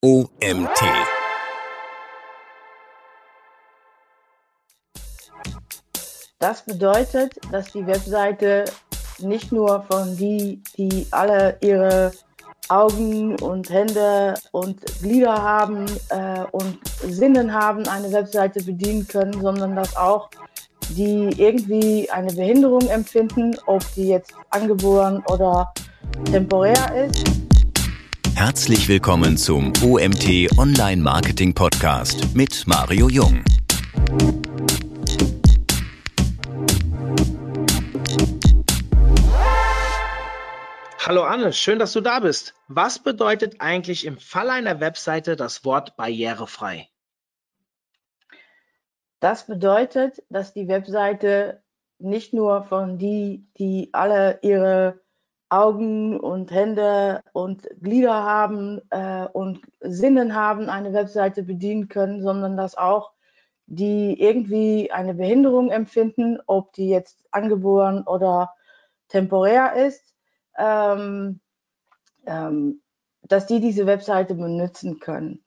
OMT. Das bedeutet, dass die Webseite nicht nur von die, die alle ihre Augen und Hände und Glieder haben äh, und Sinnen haben, eine Webseite bedienen können, sondern dass auch die irgendwie eine Behinderung empfinden, ob die jetzt angeboren oder temporär ist. Herzlich willkommen zum OMT Online Marketing Podcast mit Mario Jung. Hallo Anne, schön, dass du da bist. Was bedeutet eigentlich im Fall einer Webseite das Wort barrierefrei? Das bedeutet, dass die Webseite nicht nur von die, die alle ihre Augen und Hände und Glieder haben äh, und Sinnen haben, eine Webseite bedienen können, sondern dass auch die irgendwie eine Behinderung empfinden, ob die jetzt angeboren oder temporär ist, ähm, ähm, dass die diese Webseite benutzen können.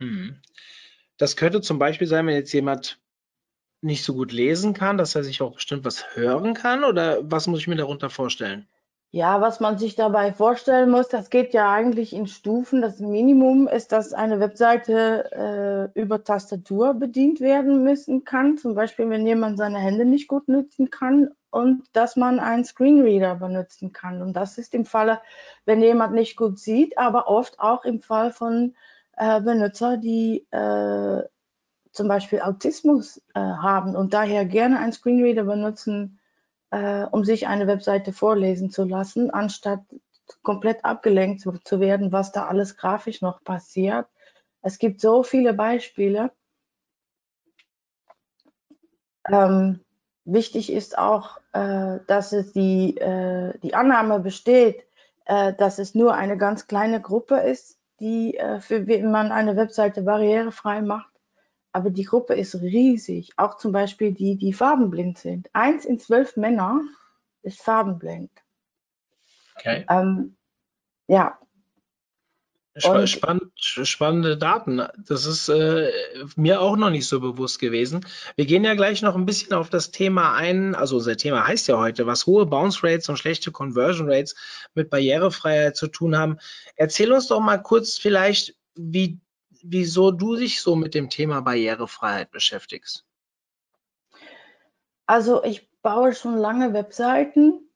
Hm. Das könnte zum Beispiel sein, wenn jetzt jemand nicht so gut lesen kann, dass er sich auch bestimmt was hören kann oder was muss ich mir darunter vorstellen? Ja, was man sich dabei vorstellen muss, das geht ja eigentlich in Stufen. Das Minimum ist, dass eine Webseite äh, über Tastatur bedient werden müssen kann. Zum Beispiel, wenn jemand seine Hände nicht gut nutzen kann und dass man einen Screenreader benutzen kann. Und das ist im Falle, wenn jemand nicht gut sieht, aber oft auch im Fall von äh, Benutzer, die äh, zum Beispiel Autismus äh, haben und daher gerne einen Screenreader benutzen äh, um sich eine Webseite vorlesen zu lassen, anstatt komplett abgelenkt zu, zu werden, was da alles grafisch noch passiert. Es gibt so viele Beispiele. Ähm, wichtig ist auch, äh, dass es die, äh, die Annahme besteht, äh, dass es nur eine ganz kleine Gruppe ist, die äh, für wenn man eine Webseite barrierefrei macht aber die Gruppe ist riesig. Auch zum Beispiel die, die farbenblind sind. Eins in zwölf Männer ist farbenblind. Okay. Ähm, ja. Sp spannend, spannende Daten. Das ist äh, mir auch noch nicht so bewusst gewesen. Wir gehen ja gleich noch ein bisschen auf das Thema ein. Also unser Thema heißt ja heute, was hohe Bounce Rates und schlechte Conversion Rates mit Barrierefreiheit zu tun haben. Erzähl uns doch mal kurz vielleicht, wie wieso du dich so mit dem Thema Barrierefreiheit beschäftigst. Also ich baue schon lange Webseiten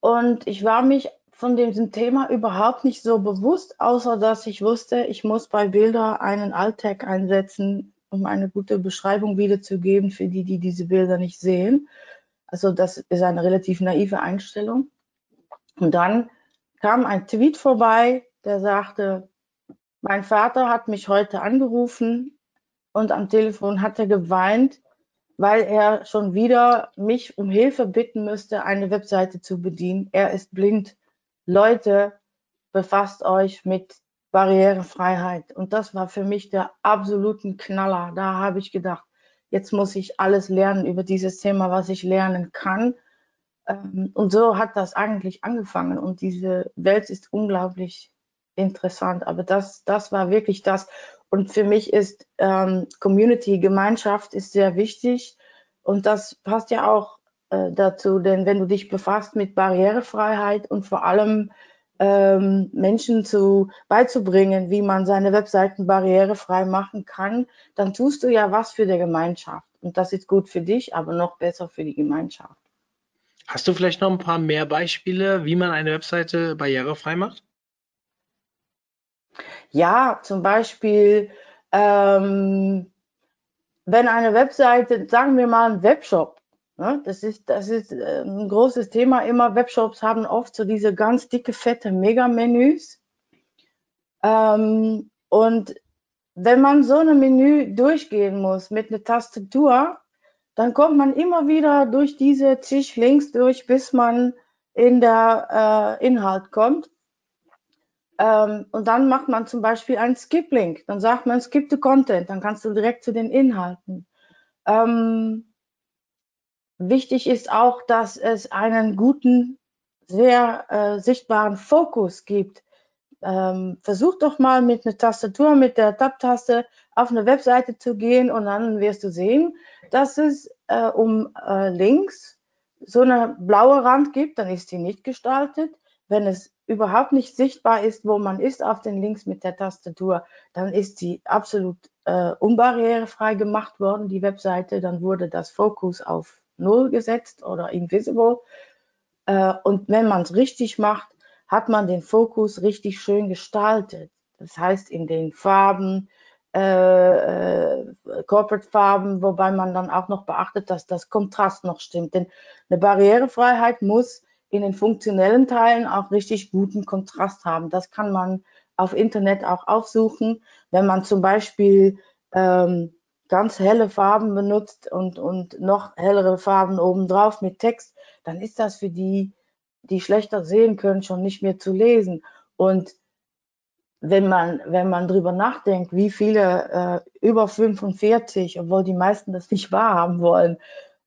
und ich war mich von diesem Thema überhaupt nicht so bewusst, außer dass ich wusste, ich muss bei Bilder einen Alt-Tag einsetzen, um eine gute Beschreibung wiederzugeben für die, die diese Bilder nicht sehen. Also das ist eine relativ naive Einstellung. Und dann kam ein Tweet vorbei, der sagte, mein Vater hat mich heute angerufen und am Telefon hat er geweint, weil er schon wieder mich um Hilfe bitten müsste, eine Webseite zu bedienen. Er ist blind. Leute, befasst euch mit Barrierefreiheit. Und das war für mich der absoluten Knaller. Da habe ich gedacht, jetzt muss ich alles lernen über dieses Thema, was ich lernen kann. Ähm, und so hat das eigentlich angefangen. Und diese Welt ist unglaublich interessant. Aber das, das war wirklich das. Und für mich ist ähm, Community, Gemeinschaft ist sehr wichtig. Und das passt ja auch äh, dazu, denn wenn du dich befasst mit Barrierefreiheit und vor allem ähm, Menschen zu, beizubringen, wie man seine Webseiten barrierefrei machen kann, dann tust du ja was für die Gemeinschaft. Und das ist gut für dich, aber noch besser für die Gemeinschaft. Hast du vielleicht noch ein paar mehr Beispiele, wie man eine Webseite barrierefrei macht? Ja, zum Beispiel, ähm, wenn eine Webseite, sagen wir mal ein Webshop, ne, das ist, das ist äh, ein großes Thema immer. Webshops haben oft so diese ganz dicke, fette Mega-Menüs. Ähm, und wenn man so ein Menü durchgehen muss mit einer Tastatur, dann kommt man immer wieder durch diese zig Links durch, bis man in der äh, Inhalt kommt. Ähm, und dann macht man zum Beispiel einen Skip-Link. Dann sagt man Skip the Content. Dann kannst du direkt zu den Inhalten. Ähm, wichtig ist auch, dass es einen guten, sehr äh, sichtbaren Fokus gibt. ähm, versuch doch mal mit einer Tastatur, mit der Tab-Taste auf eine Webseite zu gehen und dann wirst du sehen, dass es äh, um äh, links so eine blaue Rand gibt, dann ist die nicht gestaltet. Wenn es überhaupt nicht sichtbar ist, wo man ist auf den Links mit der Tastatur, dann ist sie absolut äh, unbarrierefrei gemacht worden, die Webseite. Dann wurde das Fokus auf Null gesetzt oder Invisible. Äh, und wenn man es richtig macht, hat man den Fokus richtig schön gestaltet. Das heißt, in den Farben, äh, äh, Corporate-Farben, wobei man dann auch noch beachtet, dass das Kontrast noch stimmt. Denn eine Barrierefreiheit muss in den funktionellen Teilen auch richtig guten Kontrast haben. Das kann man auf Internet auch aufsuchen. Wenn man zum Beispiel ähm, ganz helle Farben benutzt und, und noch hellere Farben obendrauf mit Text, dann ist das für die, die schlechter sehen können, schon nicht mehr zu lesen. Und wenn man, wenn man drüber nachdenkt, wie viele äh, über 45, obwohl die meisten das nicht wahrhaben wollen,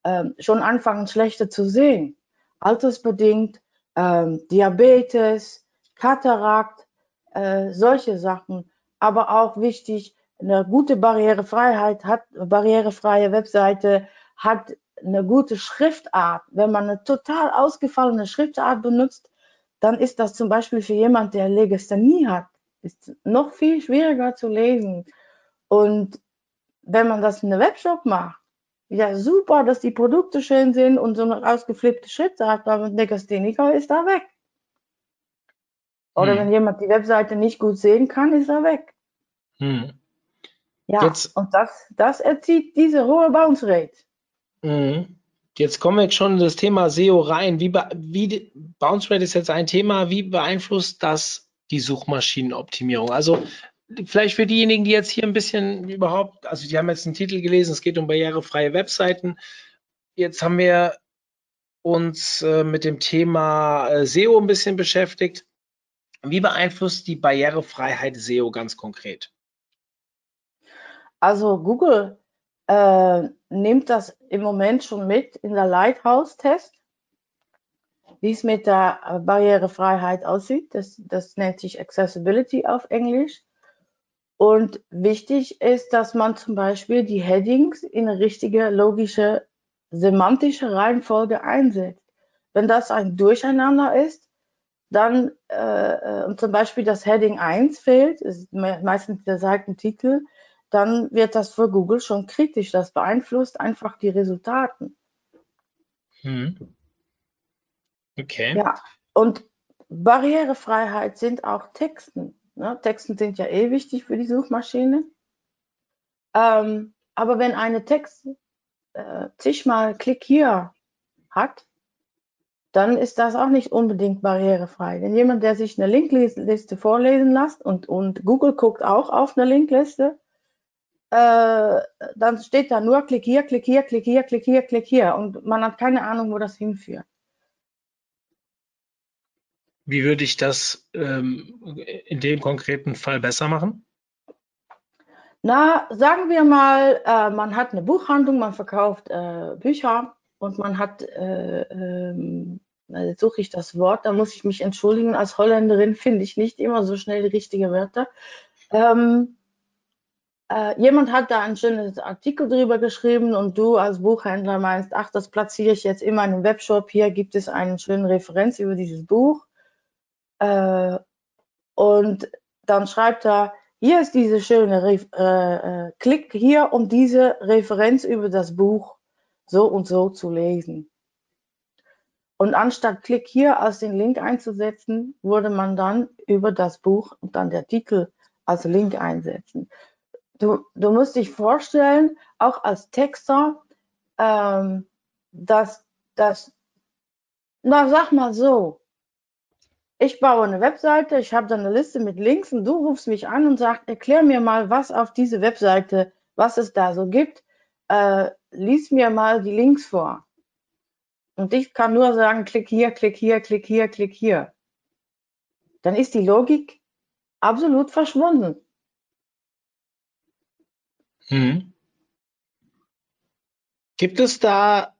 äh, schon anfangen schlechter zu sehen. Altersbedingt, äh, Diabetes, Katarakt, äh, solche Sachen. Aber auch wichtig, eine gute Barrierefreiheit hat, barrierefreie Webseite hat eine gute Schriftart. Wenn man eine total ausgefallene Schriftart benutzt, dann ist das zum Beispiel für jemand, der Legasthenie hat, ist noch viel schwieriger zu lesen. Und wenn man das in einem Webshop macht, ja super, dass die Produkte schön sind und so eine ausgeflippte Schriftart, aber Negastheniker ist da weg. Oder hm. wenn jemand die Webseite nicht gut sehen kann, ist er weg. Hm. Ja, Jetzt, und das, das erzieht diese hohe Bounce Rate. Hm. Jetzt kommen wir schon in das Thema SEO rein. Wie, wie Bounce Rate ist jetzt ein Thema. Wie beeinflusst das die Suchmaschinenoptimierung. Also vielleicht für diejenigen, die jetzt hier ein bisschen überhaupt, also die haben jetzt einen Titel gelesen, es geht um barrierefreie Webseiten. Jetzt haben wir uns äh, mit dem Thema äh, SEO ein bisschen beschäftigt. Wie beeinflusst die Barrierefreiheit SEO ganz konkret? Also Google äh, nimmt das im Moment schon mit in der Lighthouse-Test wie es mit der Barrierefreiheit aussieht. Das, das nennt sich Accessibility auf Englisch. Und wichtig ist, dass man zum Beispiel die Headings in eine richtige, logische, semantische Reihenfolge einsetzt. Wenn das ein Durcheinander ist, dann äh, äh und zum Beispiel das Heading 1 fehlt, ist meistens der Seitentitel, dann wird das für Google schon kritisch. Das beeinflusst einfach die Resultaten. Hm. Okay. Ja, und Barrierefreiheit sind auch Texten. Ne? Texten sind ja eh wichtig für die Suchmaschine. Ähm, aber wenn eine Text äh, zigmal Klick hier hat, dann ist das auch nicht unbedingt barrierefrei. Denn jemand, der sich eine Linkliste vorlesen lässt und, und Google guckt auch auf eine Linkliste, äh, dann steht da nur Klick hier, Klick hier, Klick hier, Klick hier, Klick hier und man hat keine Ahnung, wo das hinführt. Wie würde ich das ähm, in dem konkreten Fall besser machen? Na, sagen wir mal, äh, man hat eine Buchhandlung, man verkauft äh, Bücher und man hat, äh, ähm, jetzt suche ich das Wort, da muss ich mich entschuldigen, als Holländerin finde ich nicht immer so schnell die richtigen Wörter. Ähm, äh, jemand hat da ein schönes Artikel drüber geschrieben und du als Buchhändler meinst, ach, das platziere ich jetzt in meinem Webshop, hier gibt es eine schöne Referenz über dieses Buch. Äh, und dann schreibt er, hier ist diese schöne, Re äh, äh, klick hier, um diese Referenz über das Buch so und so zu lesen. Und anstatt Klick hier als den Link einzusetzen, würde man dann über das Buch und dann der Titel als Link einsetzen. Du, du musst dich vorstellen, auch als Texter, ähm, dass das, na sag mal so, ich baue eine Webseite, ich habe dann eine Liste mit Links und du rufst mich an und sagst, erklär mir mal, was auf diese Webseite, was es da so gibt. Äh, lies mir mal die Links vor. Und ich kann nur sagen, klick hier, klick hier, klick hier, klick hier. Dann ist die Logik absolut verschwunden. Hm. Gibt es da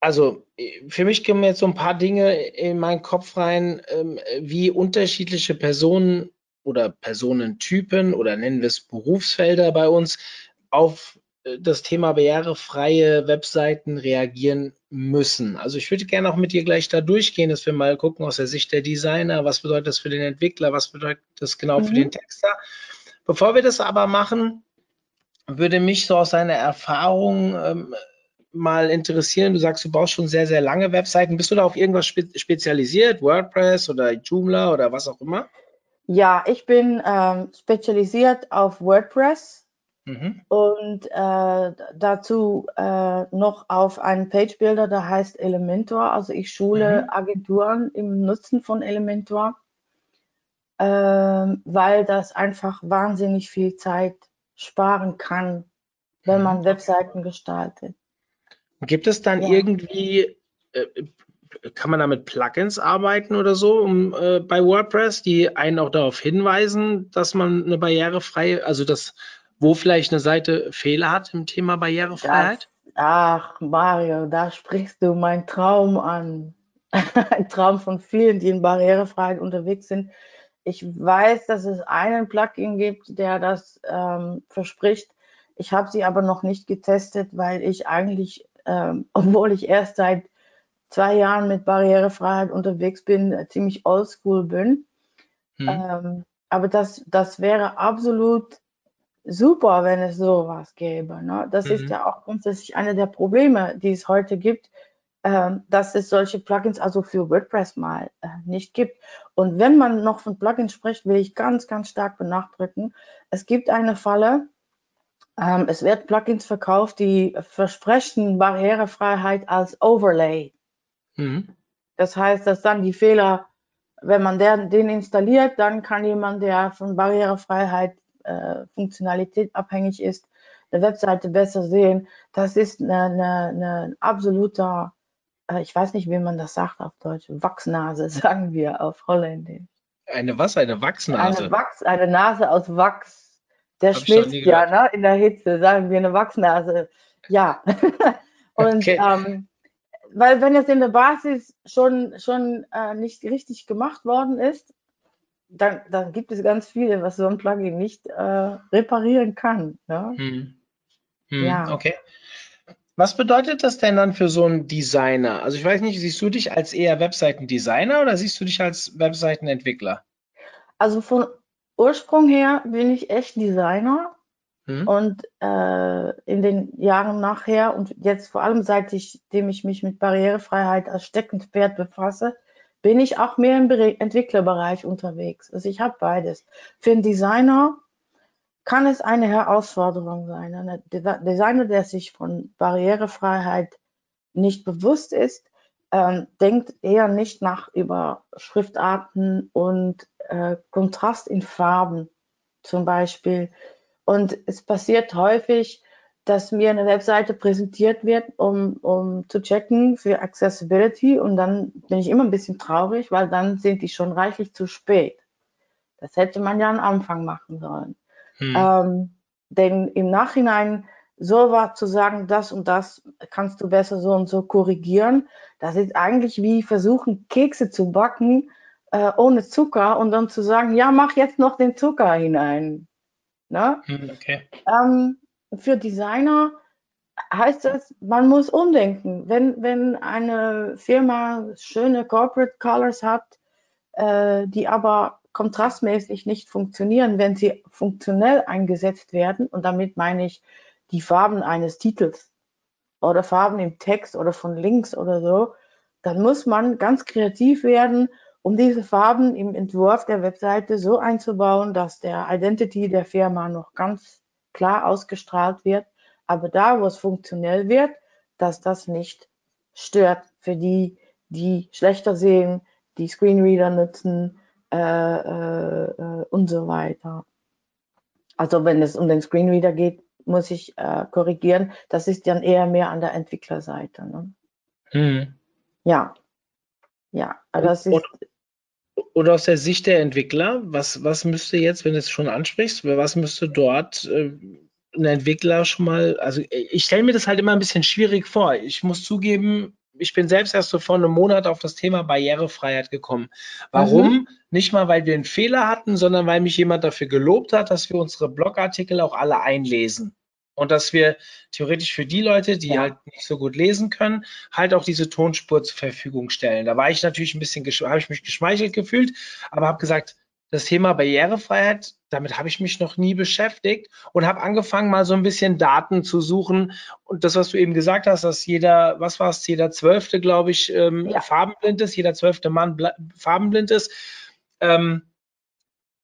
also für mich kommen jetzt so ein paar Dinge in meinen Kopf rein, ähm, wie unterschiedliche Personen oder Personentypen oder nennen wir es Berufsfelder bei uns auf äh, das Thema barrierefreie Webseiten reagieren müssen. Also ich würde gerne auch mit dir gleich da durchgehen, dass wir mal gucken aus der Sicht der Designer, was bedeutet das für den Entwickler, was bedeutet das genau mhm. für den Texter. Bevor wir das aber machen, würde mich so aus deiner Erfahrung ähm, mal interessieren. Du sagst, du baust schon sehr, sehr lange Webseiten. Bist du da auf irgendwas spe spezialisiert? WordPress oder Joomla oder was auch immer? Ja, ich bin ähm, spezialisiert auf WordPress mhm. und äh, dazu äh, noch auf einen Page Builder, der heißt Elementor. Also ich schule mhm. Agenturen im Nutzen von Elementor, äh, weil das einfach wahnsinnig viel Zeit sparen kann, wenn mhm. man Webseiten gestaltet. Gibt es dann ja. irgendwie, äh, kann man da mit Plugins arbeiten oder so um, äh, bei WordPress, die einen auch darauf hinweisen, dass man eine barrierefreie, also das, wo vielleicht eine Seite Fehler hat im Thema Barrierefreiheit? Das, ach, Mario, da sprichst du meinen Traum an. Ein Traum von vielen, die in Barrierefreiheit unterwegs sind. Ich weiß, dass es einen Plugin gibt, der das ähm, verspricht. Ich habe sie aber noch nicht getestet, weil ich eigentlich ähm, obwohl ich erst seit zwei Jahren mit Barrierefreiheit unterwegs bin, äh, ziemlich oldschool bin. Hm. Ähm, aber das, das wäre absolut super, wenn es sowas gäbe. Ne? Das mhm. ist ja auch grundsätzlich eine der Probleme, die es heute gibt, ähm, dass es solche Plugins also für WordPress mal äh, nicht gibt. Und wenn man noch von Plugins spricht, will ich ganz, ganz stark benachdrücken. Es gibt eine Falle, ähm, es wird Plugins verkauft, die versprechen Barrierefreiheit als Overlay. Mhm. Das heißt, dass dann die Fehler, wenn man der, den installiert, dann kann jemand, der von Barrierefreiheit äh, Funktionalität abhängig ist, eine Webseite besser sehen. Das ist eine, eine, eine absoluter, äh, ich weiß nicht, wie man das sagt auf Deutsch, Wachsnase, sagen wir auf Holländisch. Eine was? Eine Wachsnase? Eine, Wachs, eine Nase aus Wachs. Der Hab schmilzt ja ne, in der Hitze, sagen wir eine Wachsnase. Ja. und okay. ähm, weil wenn es in der Basis schon, schon äh, nicht richtig gemacht worden ist, dann, dann gibt es ganz viele, was so ein Plugin nicht äh, reparieren kann. Ne? Hm. Hm, ja. Okay. Was bedeutet das denn dann für so einen Designer? Also ich weiß nicht, siehst du dich als eher Webseitendesigner oder siehst du dich als Webseitenentwickler? Also von Ursprung her bin ich echt Designer mhm. und äh, in den Jahren nachher und jetzt vor allem seitdem ich mich mit Barrierefreiheit als Steckenpferd befasse, bin ich auch mehr im Be Entwicklerbereich unterwegs. Also ich habe beides. Für einen Designer kann es eine Herausforderung sein. Ein Designer, der sich von Barrierefreiheit nicht bewusst ist, ähm, denkt eher nicht nach über Schriftarten und äh, Kontrast in Farben zum Beispiel. Und es passiert häufig, dass mir eine Webseite präsentiert wird, um, um zu checken für Accessibility und dann bin ich immer ein bisschen traurig, weil dann sind die schon reichlich zu spät. Das hätte man ja am Anfang machen sollen. Hm. Ähm, denn im Nachhinein so war zu sagen, das und das kannst du besser so und so korrigieren, das ist eigentlich wie versuchen, Kekse zu backen äh, ohne Zucker und dann zu sagen, ja, mach jetzt noch den Zucker hinein. Ne? Hm, okay. Ähm, für Designer heißt das, man muss umdenken. Wenn, wenn eine Firma schöne Corporate Colors hat, äh, die aber kontrastmäßig nicht funktionieren, wenn sie funktionell eingesetzt werden, und damit meine ich die Farben eines Titels oder Farben im Text oder von Links oder so, dann muss man ganz kreativ werden, um diese Farben im Entwurf der Webseite so einzubauen, dass der Identity der Firma noch ganz klar ausgestrahlt wird, aber da, wo es funktionell wird, dass das nicht stört für die, die schlechter sehen, die Screenreader nutzen äh, äh, äh und so weiter. Also wenn es um den Screenreader geht, muss ich äh, korrigieren. Das ist dann eher mehr an der Entwicklerseite. Ne? Hm. Ja. Ja, das ist. Oder aus der Sicht der Entwickler, was, was müsste jetzt, wenn du es schon ansprichst, was müsste dort äh, ein Entwickler schon mal, also ich stelle mir das halt immer ein bisschen schwierig vor. Ich muss zugeben, ich bin selbst erst so vor einem Monat auf das Thema Barrierefreiheit gekommen. Warum? Mhm. Nicht mal, weil wir einen Fehler hatten, sondern weil mich jemand dafür gelobt hat, dass wir unsere Blogartikel auch alle einlesen. Und dass wir theoretisch für die Leute, die ja. halt nicht so gut lesen können, halt auch diese Tonspur zur Verfügung stellen. Da war ich natürlich ein bisschen, habe ich mich geschmeichelt gefühlt, aber habe gesagt, das Thema Barrierefreiheit, damit habe ich mich noch nie beschäftigt und habe angefangen, mal so ein bisschen Daten zu suchen. Und das, was du eben gesagt hast, dass jeder, was war es, jeder Zwölfte, glaube ich, ähm, ja. farbenblind ist, jeder zwölfte Mann farbenblind ist. Ähm,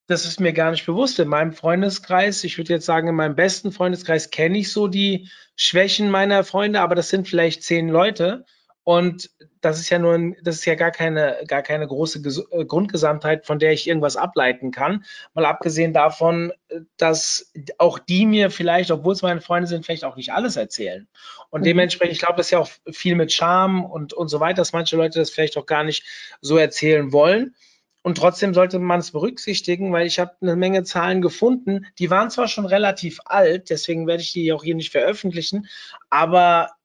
das ist mir gar nicht bewusst. In meinem Freundeskreis, ich würde jetzt sagen, in meinem besten Freundeskreis kenne ich so die Schwächen meiner Freunde, aber das sind vielleicht zehn Leute. Und das ist ja nur, ein, das ist ja gar keine, gar keine große Ges äh, Grundgesamtheit, von der ich irgendwas ableiten kann. Mal abgesehen davon, dass auch die mir vielleicht, obwohl es meine Freunde sind, vielleicht auch nicht alles erzählen. Und mhm. dementsprechend, ich glaube, das ist ja auch viel mit Charme und, und so weiter, dass manche Leute das vielleicht auch gar nicht so erzählen wollen. Und trotzdem sollte man es berücksichtigen, weil ich habe eine Menge Zahlen gefunden, die waren zwar schon relativ alt, deswegen werde ich die auch hier nicht veröffentlichen, aber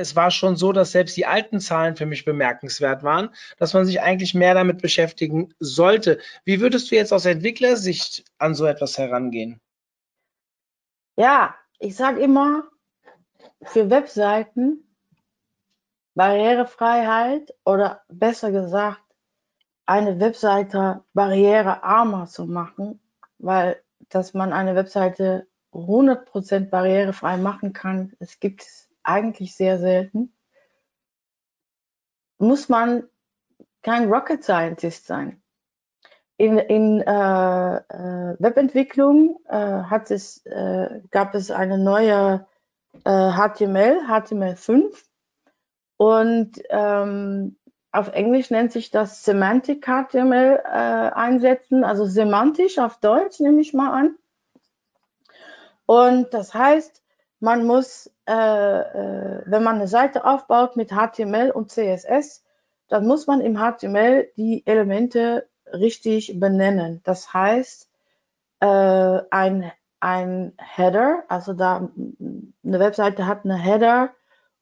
es war schon so, dass selbst die alten Zahlen für mich bemerkenswert waren, dass man sich eigentlich mehr damit beschäftigen sollte. Wie würdest du jetzt aus Entwicklersicht an so etwas herangehen? Ja, ich sage immer, für Webseiten Barrierefreiheit oder besser gesagt, eine Webseite barrierearmer zu machen, weil dass man eine Webseite 100% barrierefrei machen kann, es gibt es eigentlich sehr selten, muss man kein Rocket Scientist sein. In, in äh, äh, Webentwicklung äh, hat es, äh, gab es eine neue HTML, äh, HTML5 und ähm, auf Englisch nennt sich das Semantic HTML einsetzen, also semantisch auf Deutsch nehme ich mal an. Und das heißt, man muss, äh, äh, wenn man eine Seite aufbaut mit HTML und CSS, dann muss man im HTML die Elemente richtig benennen. Das heißt, äh, ein, ein Header, also da eine Webseite hat eine Header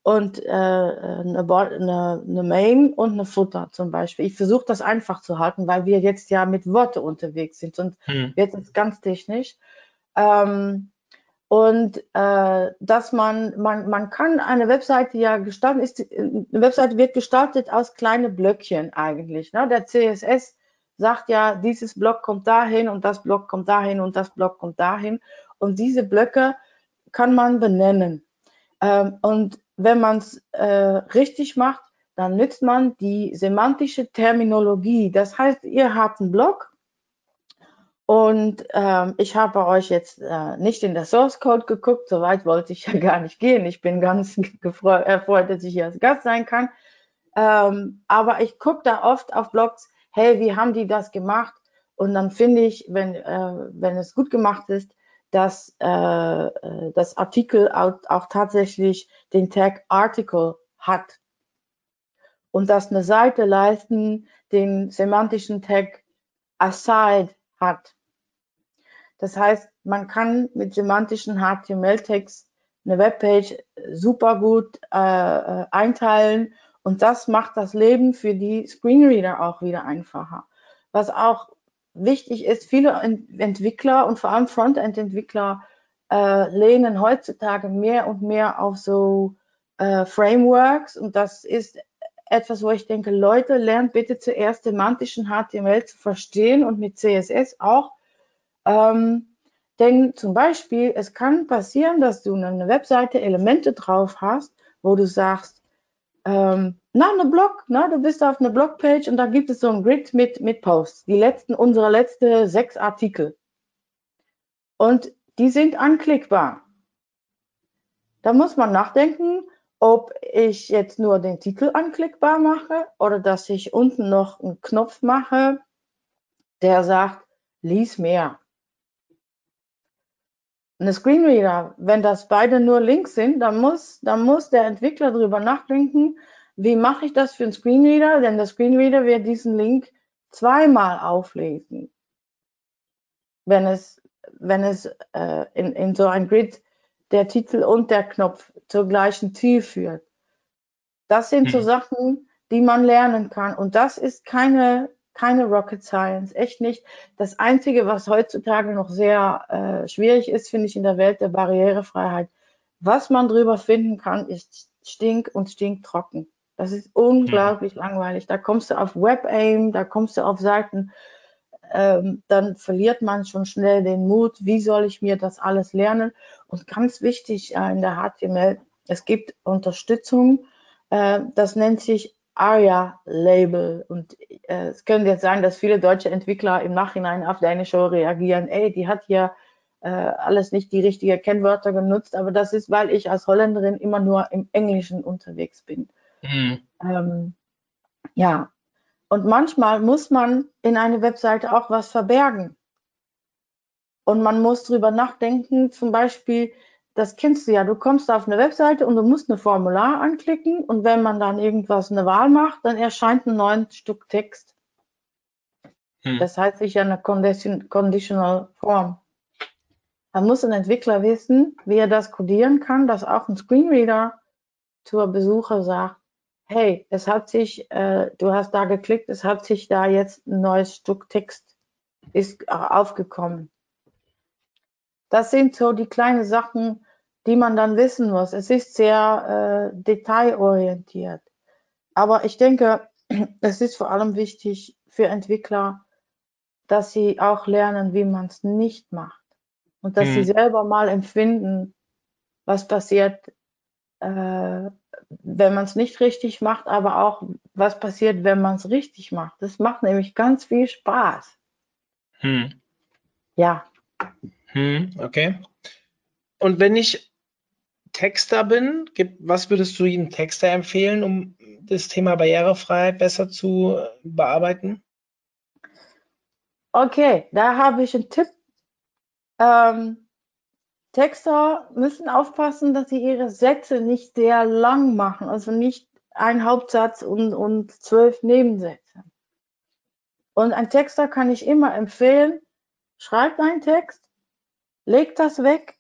und äh, eine, eine, eine, Main und eine Footer zum Beispiel. Ich versuche das einfach zu halten, weil wir jetzt ja mit Worte unterwegs sind und hm. jetzt ist es ganz technisch. Ähm, und äh, dass man, man, man kann eine Webseite ja gestalten, ist, eine Webseite wird gestaltet aus kleinen Blöckchen eigentlich. Ne? Der CSS sagt ja, dieses Block kommt dahin und das Block kommt dahin und das Block kommt dahin. Und diese Blöcke kann man benennen. Ähm, und wenn man es äh, richtig macht, dann nützt man die semantische Terminologie. Das heißt, ihr habt einen Blog und ähm, ich habe euch jetzt äh, nicht in der Source Code geguckt, soweit wollte ich ja gar nicht gehen. Ich bin ganz erfreut, dass ich hier als Gast sein kann. Ähm, aber ich gucke da oft auf Blogs, hey, wie haben die das gemacht? Und dann finde ich, wenn, äh, wenn es gut gemacht ist, dass äh, äh das Artikel auch, auch tatsächlich den Tag Article hat und dass eine Seite leisten den semantischen Tag Aside hat. Das heißt, man kann mit semantischen HTML-Tags eine Webpage super gut äh, äh, einteilen und das macht das Leben für die Screenreader auch wieder einfacher. Was auch wichtig ist, viele Entwickler und vor allem Frontend-Entwickler äh, lehnen heutzutage mehr und mehr auf so äh, Frameworks und das ist etwas, wo ich denke, Leute, lernt bitte zuerst semantischen HTML zu verstehen und mit CSS auch, ähm, denn zum Beispiel, es kann passieren, dass du eine Webseite Elemente drauf hast, wo du sagst, ähm, na, eine Blog, na, du bist auf einer Blogpage und da gibt es so ein Grid mit, mit Posts, die letzten, unsere letzten sechs Artikel. Und die sind anklickbar. Da muss man nachdenken, ob ich jetzt nur den Titel anklickbar mache oder dass ich unten noch einen Knopf mache, der sagt, lies mehr eine Screenreader, wenn das beide nur Links sind, dann muss, dann muss der Entwickler darüber nachdenken, wie mache ich das für einen Screenreader, denn der Screenreader wird diesen Link zweimal auflesen, wenn es, wenn es äh, in, in so ein Grid der Titel und der Knopf zur gleichen Ziel führt. Das sind so mhm. Sachen, die man lernen kann. Und das ist keine, keine Rocket Science, echt nicht. Das Einzige, was heutzutage noch sehr äh, schwierig ist, finde ich in der Welt der Barrierefreiheit. Was man drüber finden kann, ist stink und stinktrocken. Das ist unglaublich mhm. langweilig. Da kommst du auf WebAIM, da kommst du auf Seiten, ähm, dann verliert man schon schnell den Mut. Wie soll ich mir das alles lernen? Und ganz wichtig äh, in der HTML, es gibt Unterstützung, äh, das nennt sich ARIA-Label. Und äh, es könnte jetzt sein, dass viele deutsche Entwickler im Nachhinein auf deine Show reagieren, ey, die hat hier äh, alles nicht die richtigen Kennwörter genutzt, aber das ist, weil ich als Holländerin immer nur im Englischen unterwegs bin. Mhm. Ähm, ja, und manchmal muss man in eine Webseite auch was verbergen. Und man muss drüber nachdenken, zum Beispiel, das kennst du ja, du kommst auf eine Webseite und du musst ein Formular anklicken und wenn man dann irgendwas, eine Wahl macht, dann erscheint ein neues Stück Text. Hm. Das heißt sich ja eine Condition, Conditional Form. Da muss ein Entwickler wissen, wie er das codieren kann, dass auch ein Screenreader zur Besucher sagt, hey, es hat sich, äh, du hast da geklickt, es hat sich da jetzt ein neues Stück Text ist aufgekommen. Das sind so die kleinen Sachen, die man dann wissen muss. Es ist sehr äh, detailorientiert. Aber ich denke, es ist vor allem wichtig für Entwickler, dass sie auch lernen, wie man es nicht macht. Und dass hm. sie selber mal empfinden, was passiert, äh, wenn man es nicht richtig macht, aber auch was passiert, wenn man es richtig macht. Das macht nämlich ganz viel Spaß. Hm. Ja. Hm, okay. Und wenn ich Texter bin, was würdest du jedem Texter empfehlen, um das Thema Barrierefreiheit besser zu bearbeiten? Okay, da habe ich einen Tipp. Ähm, Texter müssen aufpassen, dass sie ihre Sätze nicht sehr lang machen, also nicht ein Hauptsatz und, und zwölf Nebensätze. Und ein Texter kann ich immer empfehlen, schreibt einen Text, legt das weg,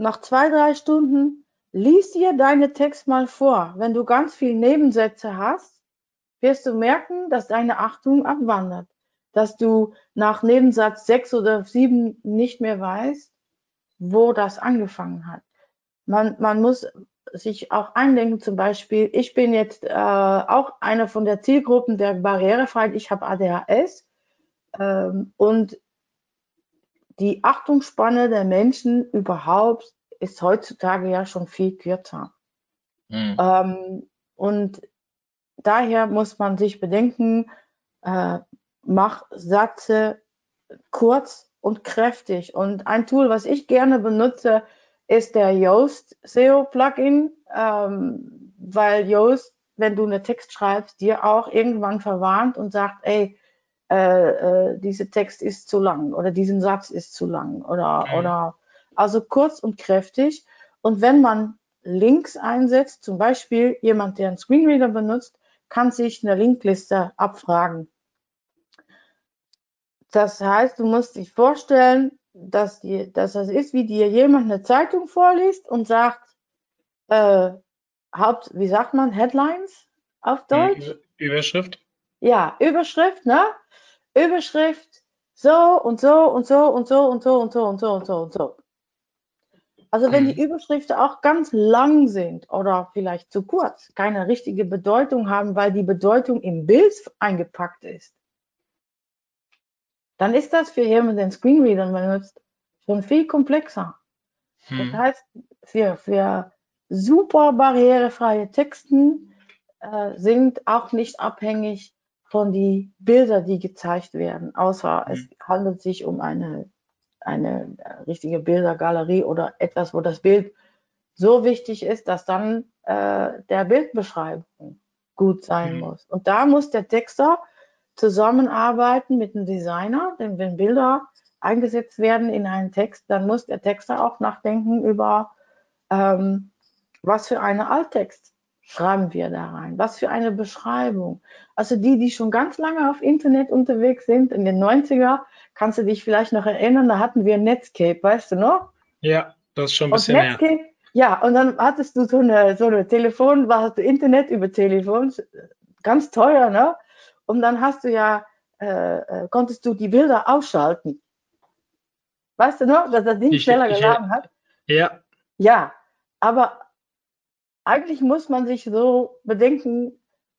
nach zwei, drei Stunden lies dir deine Text mal vor. Wenn du ganz viele Nebensätze hast, wirst du merken, dass deine Achtung abwandert, dass du nach Nebensatz sechs oder sieben nicht mehr weißt, wo das angefangen hat. Man, man muss sich auch eindenken, zum Beispiel, ich bin jetzt äh, auch eine von der Zielgruppen der Barrierefreiheit, ich habe ADHS ähm, und die Achtungsspanne der Menschen überhaupt ist heutzutage ja schon viel kürzer. Mhm. Ähm, und daher muss man sich bedenken, äh, mach Sätze kurz, und kräftig. Und ein Tool, was ich gerne benutze, ist der Yoast SEO Plugin, ähm, weil Yoast, wenn du einen Text schreibst, dir auch irgendwann verwarnt und sagt, ey, äh, äh, dieser Text ist zu lang oder diesen Satz ist zu lang oder, okay. oder also kurz und kräftig. Und wenn man Links einsetzt, zum Beispiel jemand, der einen Screenreader benutzt, kann sich eine Linkliste abfragen. Das heißt, du musst dich vorstellen, dass, die, dass das ist, wie dir jemand eine Zeitung vorliest und sagt, äh, Haupt, wie sagt man, Headlines auf Deutsch? Überschrift? Ja, Überschrift, ne? Überschrift, so und so und so und so und so und so und so und so und so. Also wenn die mhm. Überschriften auch ganz lang sind oder vielleicht zu kurz, keine richtige Bedeutung haben, weil die Bedeutung im Bild eingepackt ist, dann ist das für jemanden, einen Screenreader benutzt, schon viel komplexer. Hm. Das heißt, für, für super barrierefreie Texten äh, sind auch nicht abhängig von den Bildern, die gezeigt werden, außer hm. es handelt sich um eine, eine richtige Bildergalerie oder etwas, wo das Bild so wichtig ist, dass dann äh, der Bildbeschreibung gut sein hm. muss. Und da muss der Texter zusammenarbeiten mit dem Designer, denn wenn Bilder eingesetzt werden in einen Text, dann muss der Texter auch nachdenken über, ähm, was für einen Alttext schreiben wir da rein, was für eine Beschreibung. Also die, die schon ganz lange auf Internet unterwegs sind, in den 90er, kannst du dich vielleicht noch erinnern, da hatten wir Netscape, weißt du noch? Ja, das ist schon ein bisschen Netscape, mehr. Ja, und dann hattest du so eine, so eine Telefon, war Internet über Telefon, ganz teuer, ne? Und dann hast du ja, äh, äh, konntest du die Bilder ausschalten. Weißt du noch, dass das Ding ich, schneller geladen hat? Ja. Ja, aber eigentlich muss man sich so bedenken,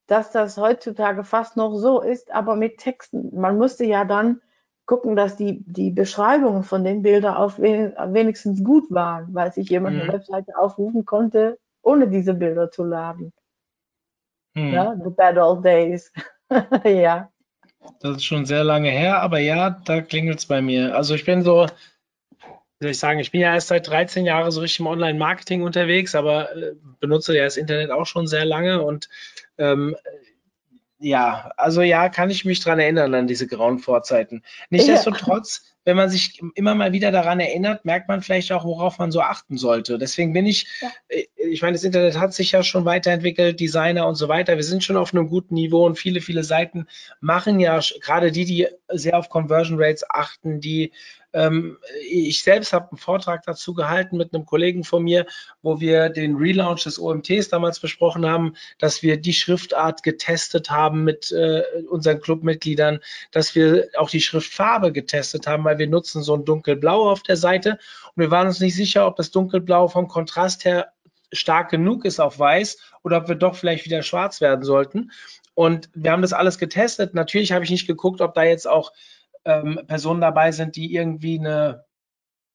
dass das heutzutage fast noch so ist, aber mit Texten. Man musste ja dann gucken, dass die, die Beschreibungen von den Bildern auch wenigstens gut waren, weil sich jemand mhm. eine Webseite aufrufen konnte, ohne diese Bilder zu laden. Mhm. Ja, the bad old days. ja. Das ist schon sehr lange her, aber ja, da klingelt es bei mir. Also ich bin so, soll ich sagen, ich bin ja erst seit 13 Jahren so richtig im Online-Marketing unterwegs, aber äh, benutze ja das Internet auch schon sehr lange und ähm, ja, also ja, kann ich mich dran erinnern an diese grauen Vorzeiten. Nichtsdestotrotz, ja. wenn man sich immer mal wieder daran erinnert, merkt man vielleicht auch, worauf man so achten sollte. Deswegen bin ich, ja. Äh, ich meine, das Internet hat sich ja schon weiterentwickelt, Designer und so weiter. Wir sind schon auf einem guten Niveau und viele, viele Seiten machen ja gerade die, die sehr auf Conversion Rates achten, die ähm, ich selbst habe einen Vortrag dazu gehalten mit einem Kollegen von mir, wo wir den Relaunch des OMTs damals besprochen haben, dass wir die Schriftart getestet haben mit äh, unseren Clubmitgliedern, dass wir auch die Schriftfarbe getestet haben, weil wir nutzen so ein dunkelblau auf der Seite und wir waren uns nicht sicher, ob das dunkelblau vom Kontrast her stark genug ist auf weiß oder ob wir doch vielleicht wieder schwarz werden sollten. Und wir haben das alles getestet. Natürlich habe ich nicht geguckt, ob da jetzt auch ähm, Personen dabei sind, die irgendwie eine,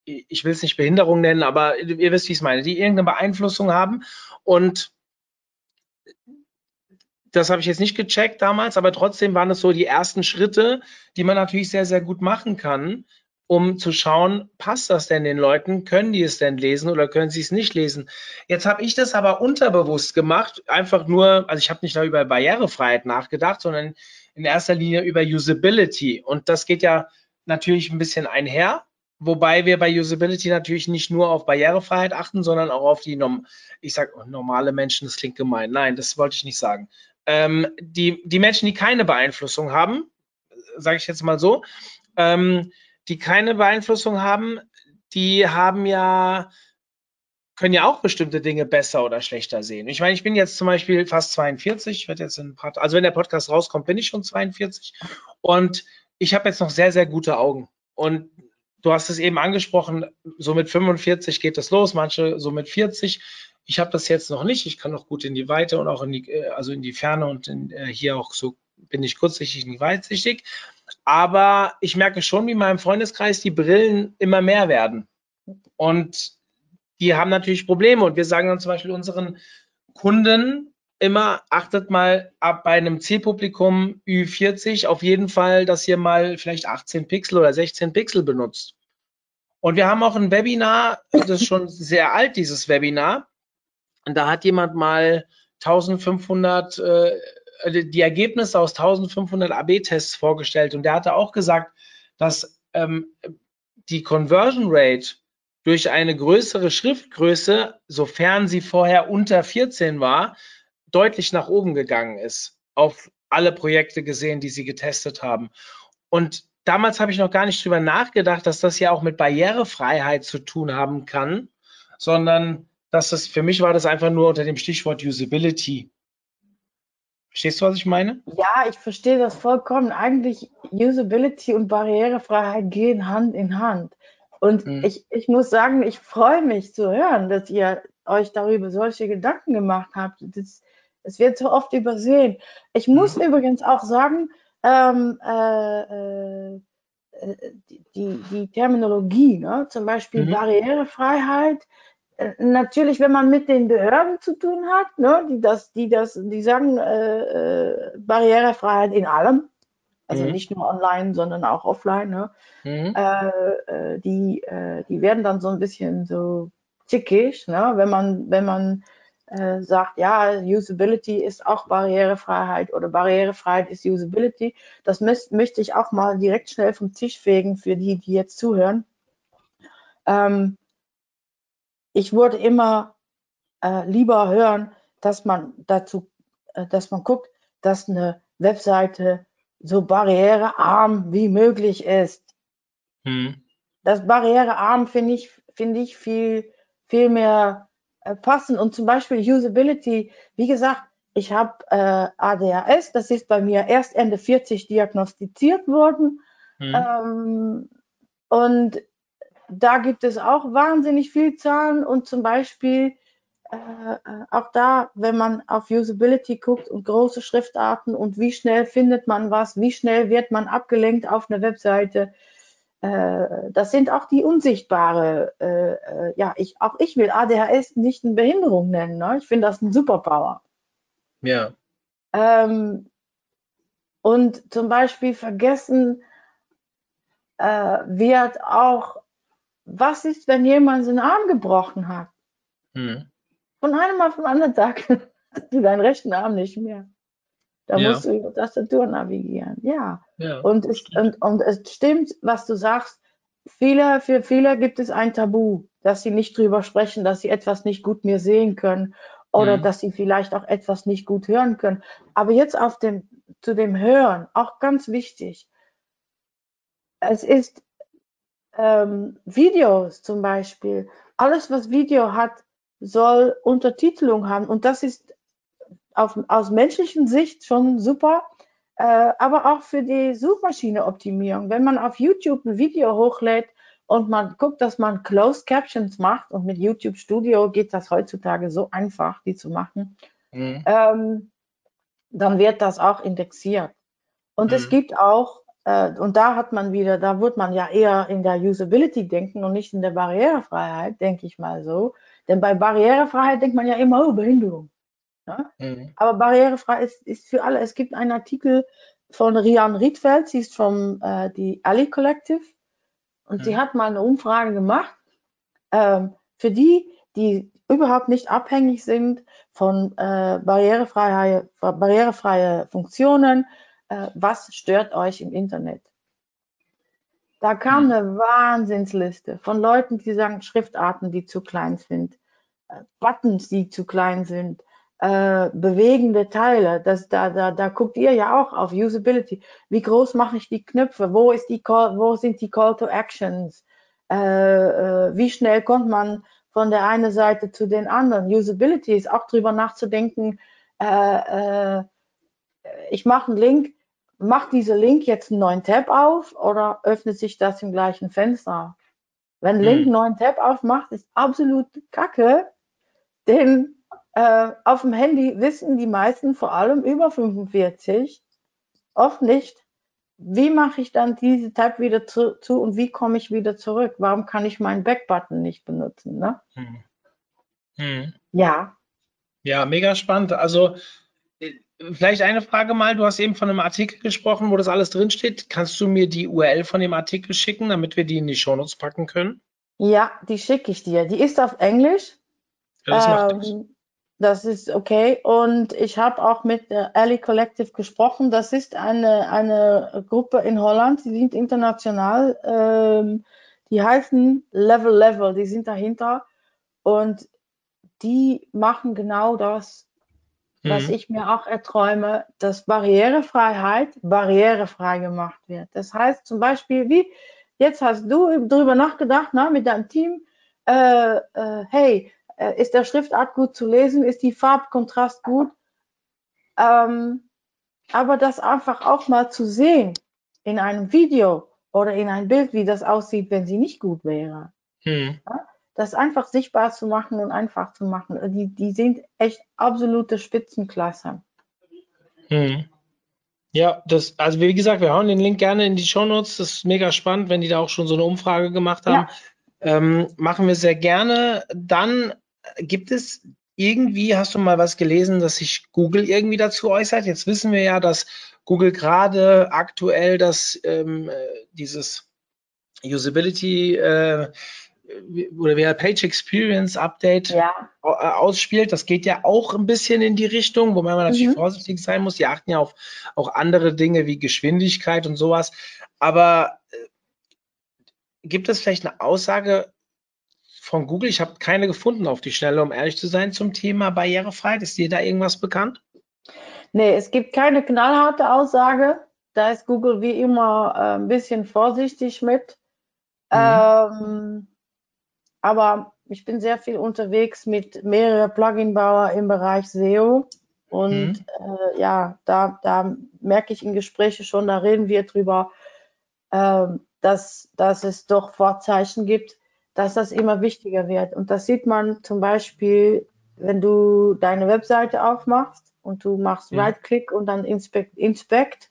ich will es nicht Behinderung nennen, aber ihr wisst, wie ich es meine, die irgendeine Beeinflussung haben. Und das habe ich jetzt nicht gecheckt damals, aber trotzdem waren es so die ersten Schritte, die man natürlich sehr, sehr gut machen kann, um zu schauen, passt das denn den Leuten? Können die es denn lesen oder können sie es nicht lesen? Jetzt habe ich das aber unterbewusst gemacht, einfach nur, also ich habe nicht nur über Barrierefreiheit nachgedacht, sondern in erster Linie über Usability. Und das geht ja natürlich ein bisschen einher, wobei wir bei Usability natürlich nicht nur auf Barrierefreiheit achten, sondern auch auf die, ich sage normale Menschen, das klingt gemein. Nein, das wollte ich nicht sagen. Ähm, die, die Menschen, die keine Beeinflussung haben, sage ich jetzt mal so, ähm, die keine Beeinflussung haben, die haben ja können ja auch bestimmte Dinge besser oder schlechter sehen. Ich meine, ich bin jetzt zum Beispiel fast 42, ich werde jetzt ein paar, also wenn der Podcast rauskommt, bin ich schon 42 und ich habe jetzt noch sehr, sehr gute Augen. Und du hast es eben angesprochen, so mit 45 geht es los, manche so mit 40. Ich habe das jetzt noch nicht. Ich kann noch gut in die Weite und auch in die, äh, also in die Ferne und in, äh, hier auch so bin ich kurzsichtig, nicht weitsichtig. Aber ich merke schon, wie in meinem Freundeskreis die Brillen immer mehr werden. Und die haben natürlich Probleme. Und wir sagen dann zum Beispiel unseren Kunden immer, achtet mal ab bei einem Zielpublikum Ü40 auf jeden Fall, dass ihr mal vielleicht 18 Pixel oder 16 Pixel benutzt. Und wir haben auch ein Webinar, das ist schon sehr alt, dieses Webinar. Und da hat jemand mal 1500, äh, die Ergebnisse aus 1500 AB-Tests vorgestellt. Und der hatte auch gesagt, dass ähm, die Conversion Rate durch eine größere Schriftgröße, sofern sie vorher unter 14 war, deutlich nach oben gegangen ist. Auf alle Projekte gesehen, die sie getestet haben. Und damals habe ich noch gar nicht drüber nachgedacht, dass das ja auch mit Barrierefreiheit zu tun haben kann, sondern dass das für mich war das einfach nur unter dem Stichwort Usability. Verstehst du, was ich meine? Ja, ich verstehe das vollkommen. Eigentlich Usability und Barrierefreiheit gehen Hand in Hand. Und mhm. ich, ich muss sagen, ich freue mich zu hören, dass ihr euch darüber solche Gedanken gemacht habt. Das, das wird so oft übersehen. Ich muss mhm. übrigens auch sagen, ähm, äh, äh, die, die Terminologie, ne? zum Beispiel mhm. Barrierefreiheit, äh, natürlich, wenn man mit den Behörden zu tun hat, ne, die das, die das, die sagen äh, äh Barrierefreiheit in allem, also mhm. nicht nur online, sondern auch offline, ne? Mhm. Äh, äh, die, äh, die werden dann so ein bisschen so zickig, ne? wenn man, wenn man äh, sagt, ja, Usability ist auch Barrierefreiheit oder Barrierefreiheit ist Usability. Das möchte ich auch mal direkt schnell vom Tisch fegen für die, die jetzt zuhören. Ähm, ich würde immer äh, lieber hören, dass man dazu, äh, dass man guckt, dass eine Webseite so barrierearm wie möglich ist. Hm. Das barrierearm finde ich, finde ich viel, viel mehr äh, passen. Und zum Beispiel Usability, wie gesagt, ich habe äh, ADHS, das ist bei mir erst Ende 40 diagnostiziert worden. Mhm. Ähm, und da gibt es auch wahnsinnig viel Zahlen und zum Beispiel äh, äh, auch da, wenn man auf Usability guckt und große Schriftarten und wie schnell findet man was, wie schnell wird man abgelenkt auf einer Webseite, äh, das sind auch die unsichtbare, äh, äh ja, ich, auch ich will ADHS nicht eine Behinderung nennen, ne? ich finde das ein Superpower. Ja. Ähm, und zum Beispiel vergessen äh, wird auch, was ist, wenn jemand seinen Arm gebrochen hat? Hm. Von einem auf den anderen Tag hast du deinen rechten Arm nicht mehr. Da ja. musst du über Tastatur navigieren. Ja. ja und, es, und, und es stimmt, was du sagst. Viele, für viele gibt es ein Tabu, dass sie nicht drüber sprechen, dass sie etwas nicht gut mehr sehen können oder mhm. dass sie vielleicht auch etwas nicht gut hören können. Aber jetzt auf dem, zu dem Hören, auch ganz wichtig. Es ist ähm, Videos zum Beispiel. Alles, was Video hat, soll Untertitelung haben. Und das ist auf, aus menschlichen Sicht schon super. Äh, aber auch für die Suchmaschineoptimierung. Wenn man auf YouTube ein Video hochlädt und man guckt, dass man Closed Captions macht und mit YouTube Studio geht das heutzutage so einfach, die zu machen, mhm. ähm, dann wird das auch indexiert. Und mhm. es gibt auch, äh, und da hat man wieder, da wird man ja eher in der Usability denken und nicht in der Barrierefreiheit, denke ich mal so. Denn bei Barrierefreiheit denkt man ja immer, oh, Behinderung. Ja? Mhm. Aber barrierefrei ist, ist für alle. Es gibt einen Artikel von Rian Riedfeld, sie ist vom äh, die Ali Collective und mhm. sie hat mal eine Umfrage gemacht ähm, für die, die überhaupt nicht abhängig sind von äh, barrierefreie, barrierefreie Funktionen. Äh, was stört euch im Internet? Da kam mhm. eine Wahnsinnsliste von Leuten, die sagen Schriftarten, die zu klein sind, äh, Buttons, die zu klein sind, äh, bewegende Teile. Das, da, da, da guckt ihr ja auch auf Usability. Wie groß mache ich die Knöpfe? Wo, ist die Call, wo sind die Call to Actions? Äh, äh, wie schnell kommt man von der einen Seite zu den anderen? Usability ist auch drüber nachzudenken. Äh, äh, ich mache einen Link, macht dieser Link jetzt einen neuen Tab auf oder öffnet sich das im gleichen Fenster? Wenn Link einen neuen Tab aufmacht, ist absolut kacke, denn äh, auf dem Handy wissen die meisten, vor allem über 45, oft nicht, wie mache ich dann diese Tab wieder zu, zu, und wie komme ich wieder zurück? Warum kann ich meinen Back-Button nicht benutzen? Ne? Hm. Hm. Ja. Ja, mega spannend. Also vielleicht eine Frage mal. Du hast eben von einem Artikel gesprochen, wo das alles drinsteht. Kannst du mir die URL von dem Artikel schicken, damit wir die in die Shownotes packen können? Ja, die schicke ich dir. Die ist auf Englisch. Ja, das macht ähm, das ist okay. Und ich habe auch mit der Alley Collective gesprochen. Das ist eine, eine Gruppe in Holland, die sind international. Ähm, die heißen Level Level, die sind dahinter. Und die machen genau das, was mhm. ich mir auch erträume, dass Barrierefreiheit barrierefrei gemacht wird. Das heißt zum Beispiel, wie jetzt hast du darüber nachgedacht, na, mit deinem Team, äh, äh, hey, äh, ist der Schriftart gut zu lesen? Ist die Farbkontrast gut? Ähm, aber das einfach auch mal zu sehen in einem Video oder in ein Bild, wie das aussieht, wenn sie nicht gut wäre. Hm. Ja? Das einfach sichtbar zu machen und einfach zu machen. Die, die sind echt absolute Spitzenklasse. Hm. Ja, das, also wie gesagt, wir hauen den Link gerne in die Show Notes. Das ist mega spannend, wenn die da auch schon so eine Umfrage gemacht haben. Ja. Ähm, machen wir sehr gerne. Dann gibt es irgendwie, hast du mal was gelesen, dass sich Google irgendwie dazu äußert? Jetzt wissen wir ja, dass Google gerade aktuell das, ähm, dieses Usability äh, oder wer Page Experience Update ja. Äh, ausspielt. Das geht ja auch ein bisschen in die Richtung, wobei man natürlich mhm. vorsichtig sein muss. Die achten ja auf auch andere Dinge wie Geschwindigkeit und sowas. Aber äh, gibt es vielleicht eine Aussage, von Google. Ich habe keine gefunden auf die Schnelle, um ehrlich zu sein, zum Thema Barrierefreiheit. Ist dir da irgendwas bekannt? Nee, es gibt keine knallharte Aussage. Da ist Google wie immer äh, ein bisschen vorsichtig mit. Mhm. Ähm, aber ich bin sehr viel unterwegs mit mehreren Plugin-Bauer im Bereich SEO. Und mhm. äh, ja, da, da merke ich in Gesprächen schon, da reden wir drüber, äh, dass, dass es doch Vorzeichen gibt, dass das immer wichtiger wird. Und das sieht man zum Beispiel, wenn du deine Webseite aufmachst und du machst ja. Right-Click und dann Inspect, Inspect,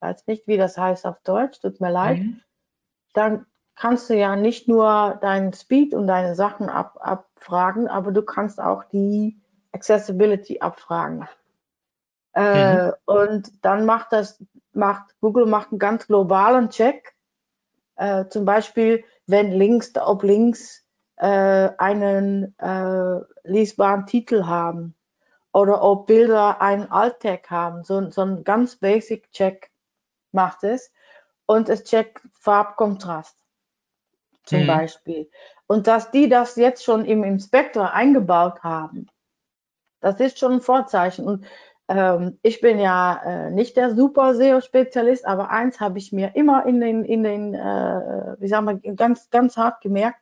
weiß nicht, wie das heißt auf Deutsch, tut mir leid, mhm. dann kannst du ja nicht nur deinen Speed und deine Sachen ab, abfragen, aber du kannst auch die Accessibility abfragen. Äh, mhm. Und dann macht das, macht Google macht einen ganz globalen Check. Äh, zum Beispiel, wenn links, ob links äh, einen äh, lesbaren Titel haben oder ob Bilder einen Alt-Tag haben. So, so ein ganz basic Check macht es. Und es checkt Farbkontrast zum mhm. Beispiel. Und dass die das jetzt schon im Inspektor eingebaut haben, das ist schon ein Vorzeichen. Und ähm, ich bin ja äh, nicht der super SEO-Spezialist, aber eins habe ich mir immer in den, in den äh, wie sagen wir, ganz, ganz hart gemerkt.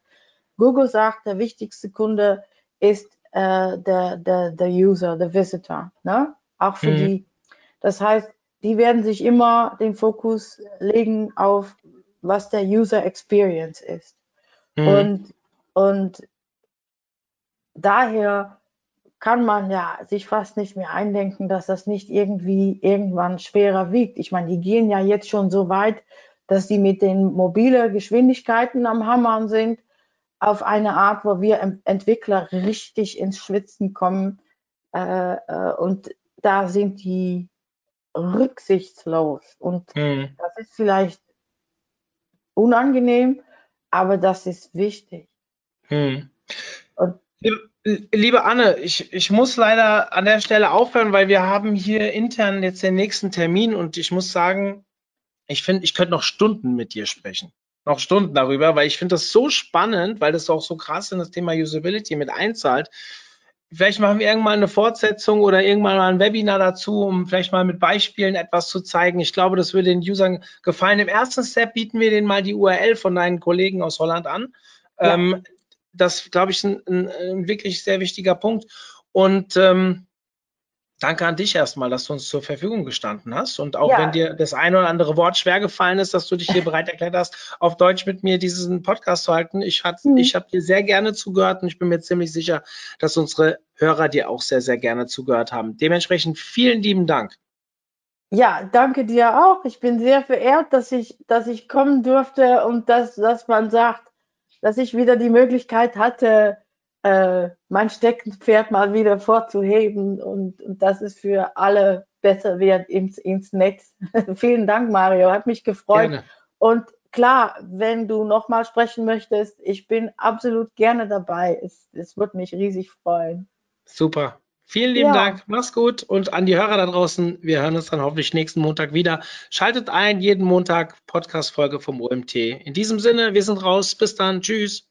Google sagt, der wichtigste Kunde ist äh, der, der, der User, der Visitor. Ne? Auch für mhm. die. Das heißt, die werden sich immer den Fokus legen auf, was der User Experience ist. Mhm. Und, und daher kann man ja sich fast nicht mehr eindenken, dass das nicht irgendwie irgendwann schwerer wiegt. Ich meine, die gehen ja jetzt schon so weit, dass die mit den mobilen Geschwindigkeiten am Hammern sind, auf eine Art, wo wir Entwickler richtig ins Schwitzen kommen. Äh, äh, und da sind die rücksichtslos. Und mhm. das ist vielleicht unangenehm, aber das ist wichtig. Und Liebe Anne, ich, ich muss leider an der Stelle aufhören, weil wir haben hier intern jetzt den nächsten Termin und ich muss sagen, ich finde, ich könnte noch Stunden mit dir sprechen. Noch Stunden darüber, weil ich finde das so spannend, weil das auch so krass in das Thema Usability mit einzahlt. Vielleicht machen wir irgendwann eine Fortsetzung oder irgendwann mal ein Webinar dazu, um vielleicht mal mit Beispielen etwas zu zeigen. Ich glaube, das würde den Usern gefallen. Im ersten Step bieten wir denen mal die URL von deinen Kollegen aus Holland an. Ja. Ähm, das, glaube ich, ein, ein, ein, wirklich sehr wichtiger Punkt. Und ähm, danke an dich erstmal, dass du uns zur Verfügung gestanden hast. Und auch ja. wenn dir das eine oder andere Wort schwer gefallen ist, dass du dich hier bereit erklärt hast, auf Deutsch mit mir diesen Podcast zu halten. Ich, mhm. ich habe dir sehr gerne zugehört und ich bin mir ziemlich sicher, dass unsere Hörer dir auch sehr, sehr gerne zugehört haben. Dementsprechend vielen lieben Dank. Ja, danke dir auch. Ich bin sehr verehrt, dass ich, dass ich kommen durfte und dass, dass man sagt, dass ich wieder die Möglichkeit hatte, äh, mein Steckenpferd mal wieder vorzuheben und, und dass es für alle besser wird ins, ins Netz. Vielen Dank, Mario, hat mich gefreut. Gerne. Und klar, wenn du nochmal sprechen möchtest, ich bin absolut gerne dabei. Es, es wird mich riesig freuen. Super. Vielen lieben ja. Dank. Mach's gut. Und an die Hörer da draußen, wir hören uns dann hoffentlich nächsten Montag wieder. Schaltet ein, jeden Montag Podcast-Folge vom OMT. In diesem Sinne, wir sind raus. Bis dann. Tschüss.